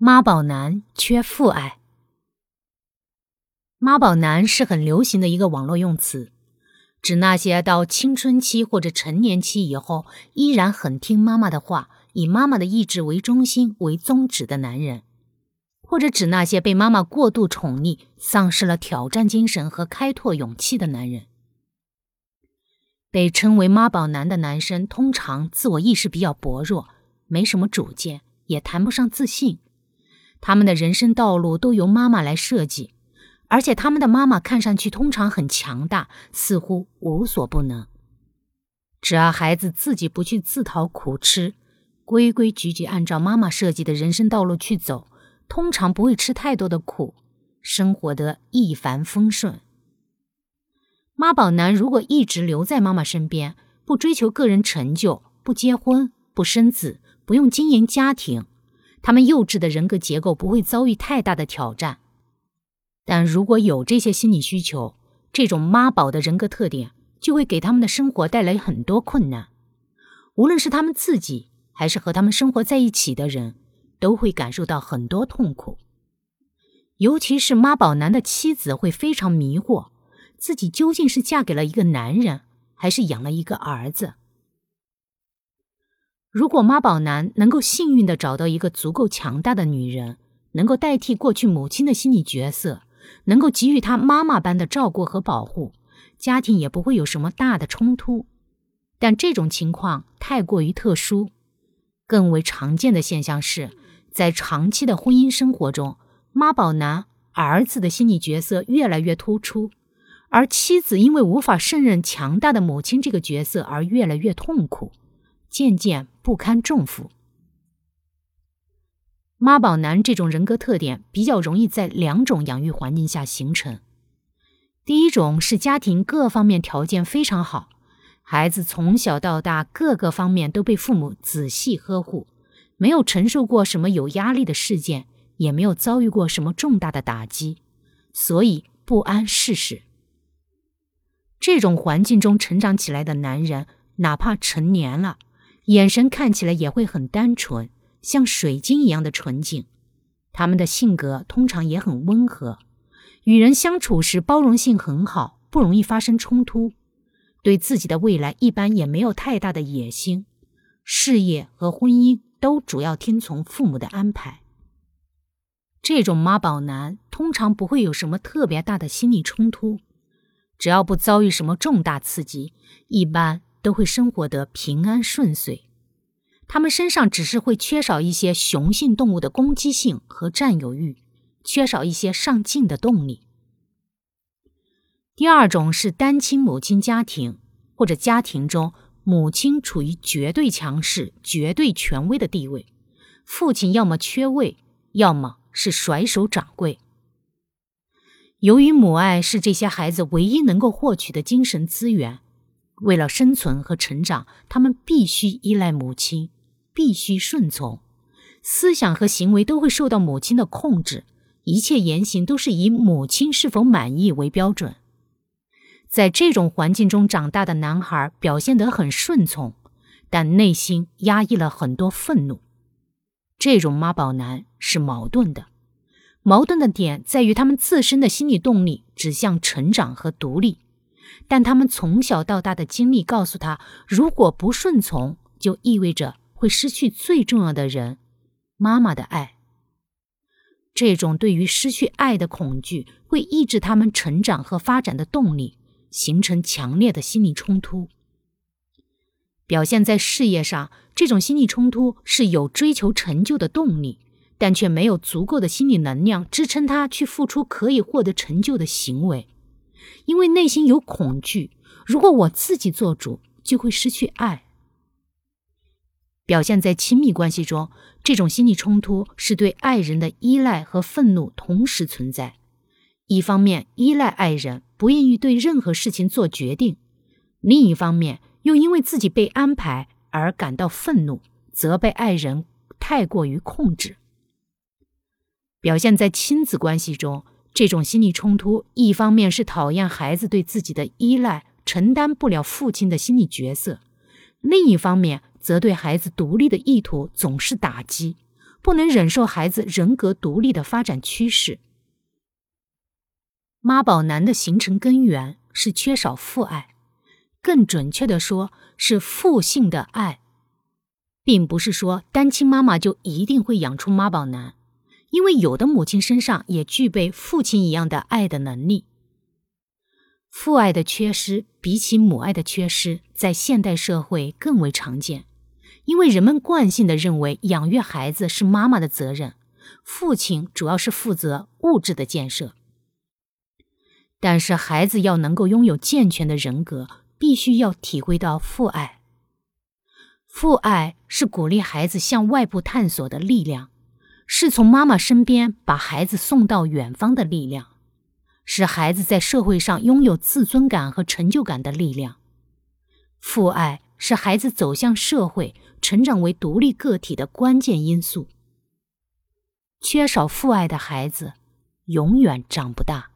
妈宝男缺父爱。妈宝男是很流行的一个网络用词，指那些到青春期或者成年期以后依然很听妈妈的话，以妈妈的意志为中心为宗旨的男人，或者指那些被妈妈过度宠溺、丧失了挑战精神和开拓勇气的男人。被称为妈宝男的男生，通常自我意识比较薄弱，没什么主见，也谈不上自信。他们的人生道路都由妈妈来设计，而且他们的妈妈看上去通常很强大，似乎无所不能。只要孩子自己不去自讨苦吃，规规矩矩按照妈妈设计的人生道路去走，通常不会吃太多的苦，生活得一帆风顺。妈宝男如果一直留在妈妈身边，不追求个人成就，不结婚，不生子，不用经营家庭。他们幼稚的人格结构不会遭遇太大的挑战，但如果有这些心理需求，这种妈宝的人格特点就会给他们的生活带来很多困难。无论是他们自己，还是和他们生活在一起的人，都会感受到很多痛苦。尤其是妈宝男的妻子会非常迷惑，自己究竟是嫁给了一个男人，还是养了一个儿子。如果妈宝男能够幸运的找到一个足够强大的女人，能够代替过去母亲的心理角色，能够给予他妈妈般的照顾和保护，家庭也不会有什么大的冲突。但这种情况太过于特殊，更为常见的现象是，在长期的婚姻生活中，妈宝男儿子的心理角色越来越突出，而妻子因为无法胜任强大的母亲这个角色而越来越痛苦。渐渐不堪重负。妈宝男这种人格特点比较容易在两种养育环境下形成。第一种是家庭各方面条件非常好，孩子从小到大各个方面都被父母仔细呵护，没有承受过什么有压力的事件，也没有遭遇过什么重大的打击，所以不谙世事。这种环境中成长起来的男人，哪怕成年了。眼神看起来也会很单纯，像水晶一样的纯净。他们的性格通常也很温和，与人相处时包容性很好，不容易发生冲突。对自己的未来一般也没有太大的野心，事业和婚姻都主要听从父母的安排。这种妈宝男通常不会有什么特别大的心理冲突，只要不遭遇什么重大刺激，一般。都会生活得平安顺遂，他们身上只是会缺少一些雄性动物的攻击性和占有欲，缺少一些上进的动力。第二种是单亲母亲家庭，或者家庭中母亲处于绝对强势、绝对权威的地位，父亲要么缺位，要么是甩手掌柜。由于母爱是这些孩子唯一能够获取的精神资源。为了生存和成长，他们必须依赖母亲，必须顺从，思想和行为都会受到母亲的控制，一切言行都是以母亲是否满意为标准。在这种环境中长大的男孩表现得很顺从，但内心压抑了很多愤怒。这种妈宝男是矛盾的，矛盾的点在于他们自身的心理动力指向成长和独立。但他们从小到大的经历告诉他，如果不顺从，就意味着会失去最重要的人——妈妈的爱。这种对于失去爱的恐惧，会抑制他们成长和发展的动力，形成强烈的心理冲突。表现在事业上，这种心理冲突是有追求成就的动力，但却没有足够的心理能量支撑他去付出可以获得成就的行为。因为内心有恐惧，如果我自己做主，就会失去爱。表现在亲密关系中，这种心理冲突是对爱人的依赖和愤怒同时存在。一方面依赖爱人，不愿意对任何事情做决定；另一方面又因为自己被安排而感到愤怒，责备爱人太过于控制。表现在亲子关系中。这种心理冲突，一方面是讨厌孩子对自己的依赖，承担不了父亲的心理角色；另一方面则对孩子独立的意图总是打击，不能忍受孩子人格独立的发展趋势。妈宝男的形成根源是缺少父爱，更准确的说是父性的爱，并不是说单亲妈妈就一定会养出妈宝男，因为有的母亲身上也具备父亲一样的爱的能力。父爱的缺失比起母爱的缺失，在现代社会更为常见，因为人们惯性的认为养育孩子是妈妈的责任，父亲主要是负责物质的建设。但是，孩子要能够拥有健全的人格，必须要体会到父爱。父爱是鼓励孩子向外部探索的力量，是从妈妈身边把孩子送到远方的力量，使孩子在社会上拥有自尊感和成就感的力量。父爱是孩子走向社会、成长为独立个体的关键因素。缺少父爱的孩子，永远长不大。